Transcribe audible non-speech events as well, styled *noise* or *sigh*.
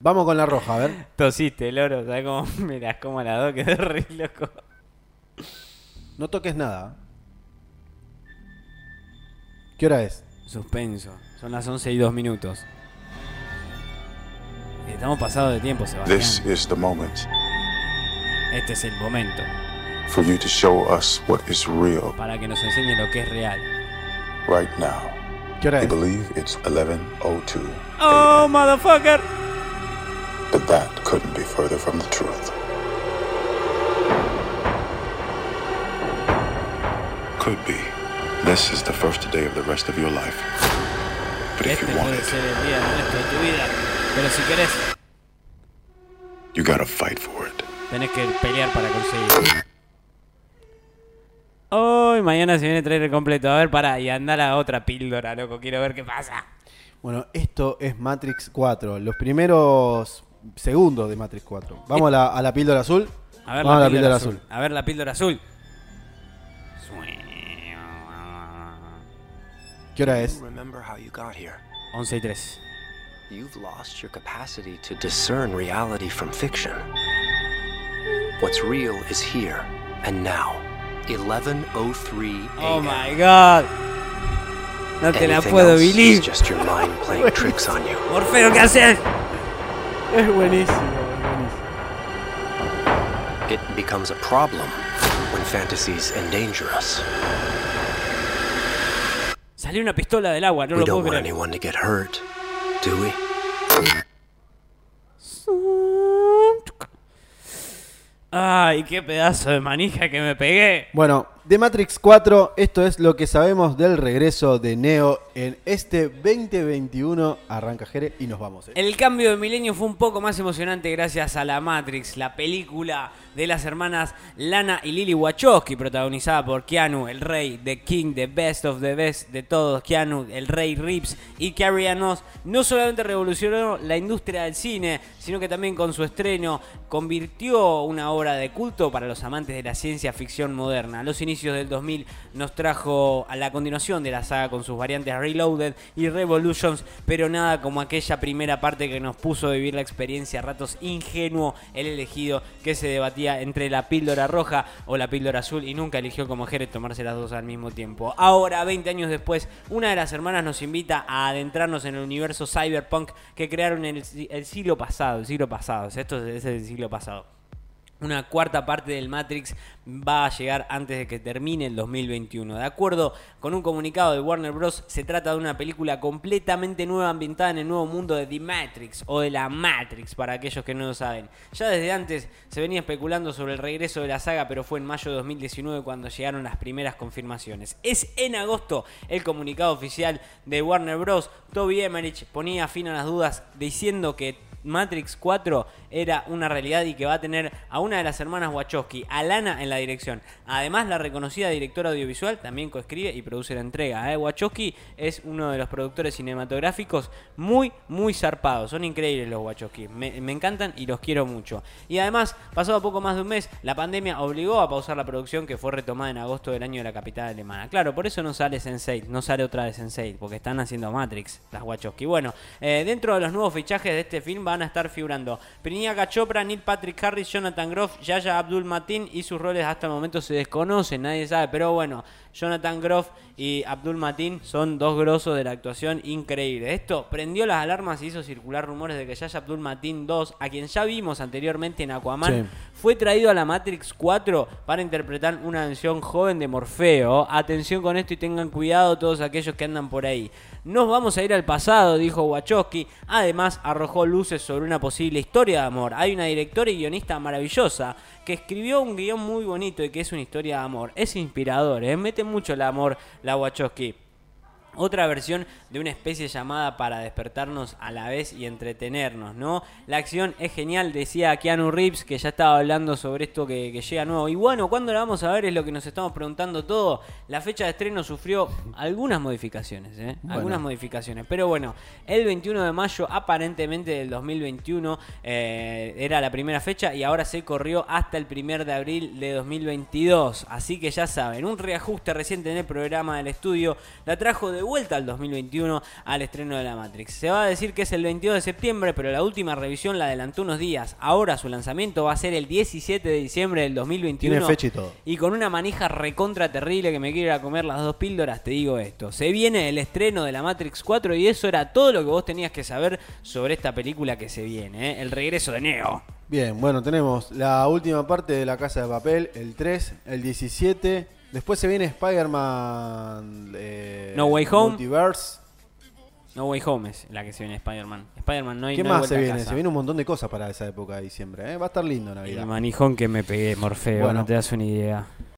Vamos con la roja, a ver. Tosiste, loro, ¿sabes cómo *laughs* mirás cómo la dos *laughs* quedó re loco? No toques nada. ¿Qué hora es? Suspenso. Son las 11 y 2 minutos. Estamos pasados de tiempo, Sebastián. This is the moment Este es el momento for you to show us what is real para que nos enseñe lo que es real. right now. ¿Qué hora es? believe it's 11:02, ¡Oh, motherfucker! That couldn't be further from the truth. Could be. This is the first day of the rest of your life. But if Este you want puede it, ser el día del resto de tu vida. Pero si querés, you gotta fight for it. tenés que pelear para conseguirlo. Hoy, mañana se viene el trailer completo. A ver, para y anda la otra píldora, loco. Quiero ver qué pasa. Bueno, esto es Matrix 4. Los primeros segundos de Matrix 4. Vamos a la, a la píldora azul. A ver Vamos la, a la píldora píldora azul. azul. A ver la píldora azul. ¿Qué hora es? Remember how you got here. 11 y 3. You've lost your capacity to discern reality from fiction. What's real is here and now. 11:03 Oh a.m. my god. No te la puedo else is believe. just your mind playing tricks on you. Morfeo, ¿qué haces? Es *laughs* buenísimo, es buenísimo. It becomes a problem when fantasies endanger us. Salió una pistola del agua, no we lo puedo don't want anyone to get hurt, do we? Ay, qué pedazo de manija que me pegué. Bueno, de Matrix 4, esto es lo que sabemos del regreso de Neo en este 2021. Arranca Jere y nos vamos. ¿eh? El cambio de milenio fue un poco más emocionante gracias a La Matrix, la película de las hermanas Lana y Lily Wachowski, protagonizada por Keanu, el rey, The King, The Best of the Best de todos, Keanu, el rey Reeves y Carrie Ann no solamente revolucionó la industria del cine, sino que también con su estreno convirtió una obra de culto para los amantes de la ciencia ficción moderna. Los inicios del 2000 nos trajo a la continuación de la saga con sus variantes Reloaded y Revolutions, pero nada como aquella primera parte que nos puso a vivir la experiencia a ratos ingenuo el elegido que se debatía entre la píldora roja o la píldora azul y nunca eligió como Jerez tomarse las dos al mismo tiempo. Ahora, 20 años después, una de las hermanas nos invita a adentrarnos en el universo cyberpunk que crearon en el, el siglo pasado, el siglo pasado, esto es el siglo pasado. Una cuarta parte del Matrix va a llegar antes de que termine el 2021. De acuerdo con un comunicado de Warner Bros., se trata de una película completamente nueva ambientada en el nuevo mundo de The Matrix o de la Matrix, para aquellos que no lo saben. Ya desde antes se venía especulando sobre el regreso de la saga, pero fue en mayo de 2019 cuando llegaron las primeras confirmaciones. Es en agosto el comunicado oficial de Warner Bros. Toby Emmerich ponía fin a las dudas diciendo que Matrix 4 era una realidad y que va a tener a una de las hermanas Wachowski, a Lana en la dirección. Además, la reconocida directora audiovisual también coescribe y produce la entrega. ¿eh? Wachowski es uno de los productores cinematográficos muy, muy zarpados. Son increíbles los Wachowski. Me, me encantan y los quiero mucho. Y además, pasado poco más de un mes, la pandemia obligó a pausar la producción que fue retomada en agosto del año de la capital alemana. Claro, por eso no sale Sense8, no sale otra de Sense8, porque están haciendo Matrix, las Wachowski. Bueno, eh, dentro de los nuevos fichajes de este film van a estar figurando Priyanka Chopra, Neil Patrick Harris, Jonathan Groff, Yaya Abdul Matin y sus roles hasta el momento se desconocen, nadie sabe, pero bueno, Jonathan Groff y Abdul Matin son dos grosos de la actuación increíble. Esto prendió las alarmas y hizo circular rumores de que Yaya Abdul Matin 2, a quien ya vimos anteriormente en Aquaman, Sí. fue traído a la Matrix 4 para interpretar una versión joven de Morfeo. Atención con esto y tengan cuidado todos aquellos que andan por ahí. Nos vamos a ir al pasado, dijo Wachowski. Además, arrojó luces sobre una posible historia de amor. Hay una directora y guionista maravillosa que escribió un guion muy bonito y que es una historia de amor. Es inspirador, ¿eh? mete mucho el amor la Wachowski. Otra versión de una especie llamada para despertarnos a la vez y entretenernos, ¿no? La acción es genial, decía Keanu Reeves, que ya estaba hablando sobre esto que, que llega nuevo. Y bueno, ¿cuándo la vamos a ver? Es lo que nos estamos preguntando todo. La fecha de estreno sufrió algunas modificaciones, ¿eh? Bueno. Algunas modificaciones. Pero bueno, el 21 de mayo, aparentemente del 2021, eh, era la primera fecha y ahora se corrió hasta el 1 de abril de 2022. Así que ya saben, un reajuste reciente en el programa del estudio la trajo de vuelta al 2021 al estreno de la Matrix. Se va a decir que es el 22 de septiembre, pero la última revisión la adelantó unos días. Ahora su lanzamiento va a ser el 17 de diciembre del 2021. Tiene fecha y todo. Y con una manija recontra terrible que me quiere ir a comer las dos píldoras, te digo esto. Se viene el estreno de la Matrix 4 y eso era todo lo que vos tenías que saber sobre esta película que se viene, ¿eh? el regreso de Neo. Bien, bueno, tenemos la última parte de La Casa de Papel, el 3, el 17. Después se viene Spider-Man. eh, No Way Home. Multiverse. No Way Home es la que se viene Spider-Man. Spider-Man no hay ¿Qué no hay más se viene? Se viene un montón de cosas para esa época de diciembre. ¿eh? Va a estar lindo El Navidad. manijón que me pegué, Morfeo, Bueno. no te das una idea.